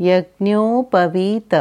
यज्ञोपवीत।